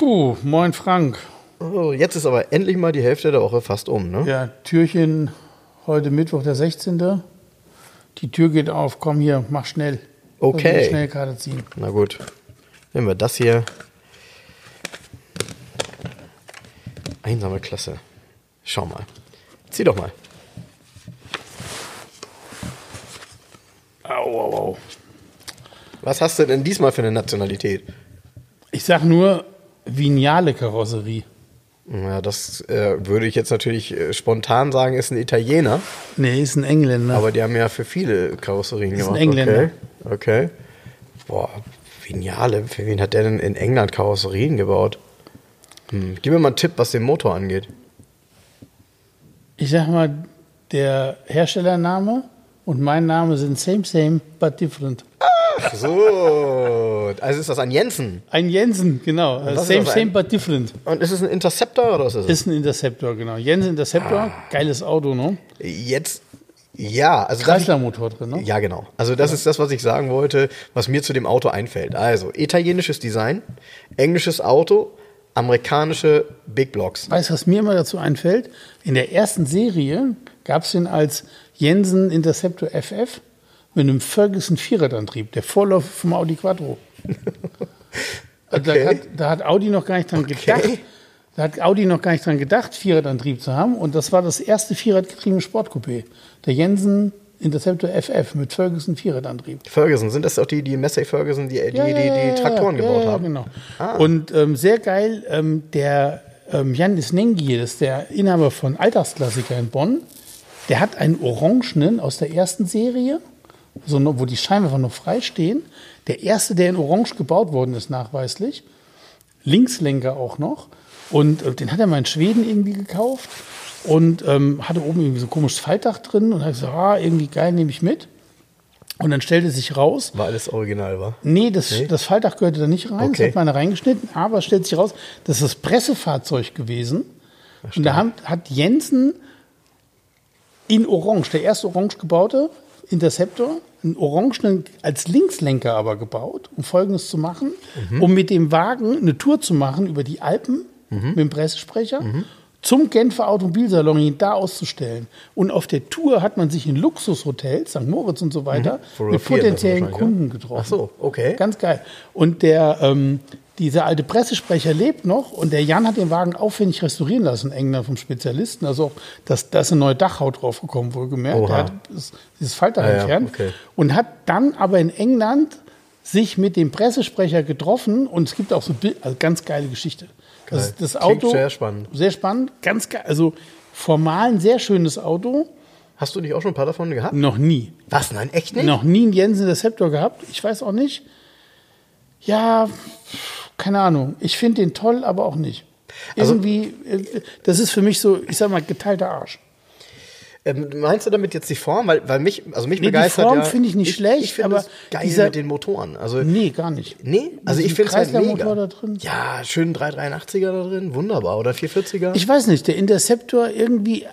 Puh, moin Frank. Oh, jetzt ist aber endlich mal die Hälfte der Woche fast um, ne? Ja, Türchen heute Mittwoch, der 16. Die Tür geht auf. Komm hier, mach schnell. Okay. Schnell Karte ziehen. Na gut. Nehmen wir das hier. Einsame Klasse. Schau mal. Zieh doch mal. Au, au, au. Was hast du denn diesmal für eine Nationalität? Ich sag nur Vignale Karosserie. Ja, das äh, würde ich jetzt natürlich äh, spontan sagen, ist ein Italiener. Nee, ist ein Engländer. Aber die haben ja für viele Karosserien Ist ein gemacht. Engländer. Okay. okay. Boah, Vignale. Für wen hat der denn in England Karosserien gebaut? Hm. Gib mir mal einen Tipp, was den Motor angeht. ich sag mal, der Herstellername und mein Name sind same, same, but different. Ach so. Also ist das ein Jensen? Ein Jensen, genau. Same, same, but different. Und ist es ein Interceptor oder was ist es? Ist ein Interceptor, genau. Jensen Interceptor, geiles Auto, ne? Jetzt, ja. Also Kreislermotor drin, ne? Ja, genau. Also das ist das, was ich sagen wollte, was mir zu dem Auto einfällt. Also italienisches Design, englisches Auto, amerikanische Big Blocks. Weißt du, was mir immer dazu einfällt? In der ersten Serie gab es den als Jensen Interceptor FF mit einem Ferguson Vierradantrieb, der Vorläufer vom Audi Quattro. Also Okay. da, hat, da hat Audi noch gar nicht dran gedacht. Da hat Audi noch gar nicht dran gedacht, Vierradantrieb zu haben. Und das war das erste Vierradgetriebene Sportcoupé. Der Jensen Interceptor FF mit Ferguson Vierradantrieb. Ferguson, sind das auch die, die Massey Ferguson, die die, die, die, Traktoren ja, gebaut ja, haben? Genau. Ah. Und ähm, sehr geil, ähm, der ähm, Janis Nengi, das ist der Inhaber von Alltagsklassiker in Bonn, der hat einen Orangenen aus der ersten Serie, so wo die Scheinwerfer noch frei stehen. Der erste, der in Orange gebaut worden ist, nachweislich. Linkslenker auch noch. Und äh, den hat er mal in Schweden irgendwie gekauft und ähm, hatte oben irgendwie so ein komisches Faltdach drin und hat gesagt, ah, irgendwie geil, nehme ich mit. Und dann stellte sich raus, War alles original, war? Nee, das, das Faltdach gehörte da nicht rein. Okay. Das hat man da reingeschnitten. Aber es stellt sich raus, das ist das Pressefahrzeug gewesen. Und da haben, hat Jensen in Orange, der erste orange gebaute Interceptor, einen Orangenen als Linkslenker aber gebaut, um Folgendes zu machen, Mhm. um mit dem Wagen eine Tour zu machen über die Alpen Mhm. mit dem Pressesprecher. Zum Genfer Automobilsalon ihn da auszustellen. Und auf der Tour hat man sich in Luxushotels, St. Moritz und so weiter, Fotografiert mit potenziellen Kunden getroffen. Ach so, okay. Ganz geil. Und der, ähm, dieser alte Pressesprecher lebt noch und der Jan hat den Wagen aufwendig restaurieren lassen, England vom Spezialisten. Also auch, dass da ist eine neue Dachhaut draufgekommen, wohlgemerkt. Oha. Der hat das, dieses Faltdach Ah ja, entfernt okay. und hat dann aber in England sich mit dem Pressesprecher getroffen und es gibt auch so also ganz geile Geschichte. Das, das Klingt Auto sehr spannend. sehr spannend, ganz geil, also formal ein sehr schönes Auto, Hast du nicht auch schon ein paar davon gehabt? noch nie. Was? Nein, echt nicht? Noch nie einen Jensen Receptor gehabt. Ich weiß auch nicht. Ja, keine Ahnung. Ich finde den toll, aber auch nicht. Also- Irgendwie, äh, das ist für mich so, ich sag mal, geteilter Arsch. Ähm, meinst du damit jetzt die Form? Weil, weil mich, also mich Nee, die begeistert Form ja, finde ich nicht schlecht, Ich aber es geil dieser- mit den Motoren. Also, Nee, gar nicht. nee, also ich finde es halt mega. da drin? Ja, schön 383er da drin, wunderbar. Oder 440er? Ich weiß nicht, der Interceptor irgendwie,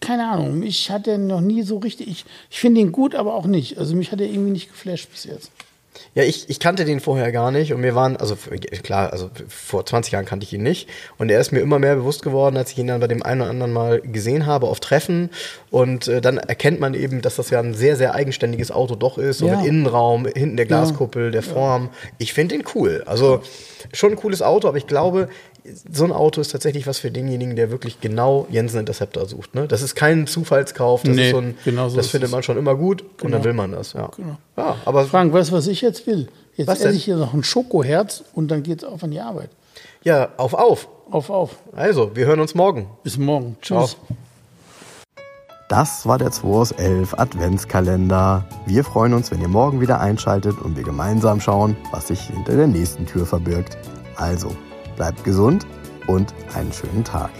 keine Ahnung, mich hat er noch nie so richtig, ich, ich finde ihn gut, aber auch nicht. Also mich hat er irgendwie nicht geflasht bis jetzt. Ja, ich, ich kannte den vorher gar nicht und mir waren, also klar, also vor 20 Jahren kannte ich ihn nicht und er ist mir immer mehr bewusst geworden, als ich ihn dann bei dem einen oder anderen Mal gesehen habe auf Treffen und äh, dann erkennt man eben, dass das ja ein sehr, sehr eigenständiges Auto doch ist, so Ja. mit Innenraum, hinten der Glaskuppel, der Form. Ich finde den cool. Also schon ein cooles Auto, aber ich glaube, so ein Auto ist tatsächlich was für denjenigen, der wirklich genau Jensen Interceptor sucht. Ne? Das ist kein Zufallskauf, das Nee, ist so ein, genau so das ist findet es. man schon immer gut und dann will man das. Ja, ja aber Frank, weißt du, was ich jetzt will? Jetzt Was esse ich hier noch ein Schokoherz und dann geht's auf an die Arbeit. ja, auf, auf. Auf, auf. Also, wir hören uns morgen. Bis morgen. Tschüss. Das war der 2 aus 11 Adventskalender. Wir freuen uns, wenn ihr morgen wieder einschaltet und wir gemeinsam schauen, was sich hinter der nächsten Tür verbirgt. Also, bleibt gesund und einen schönen Tag.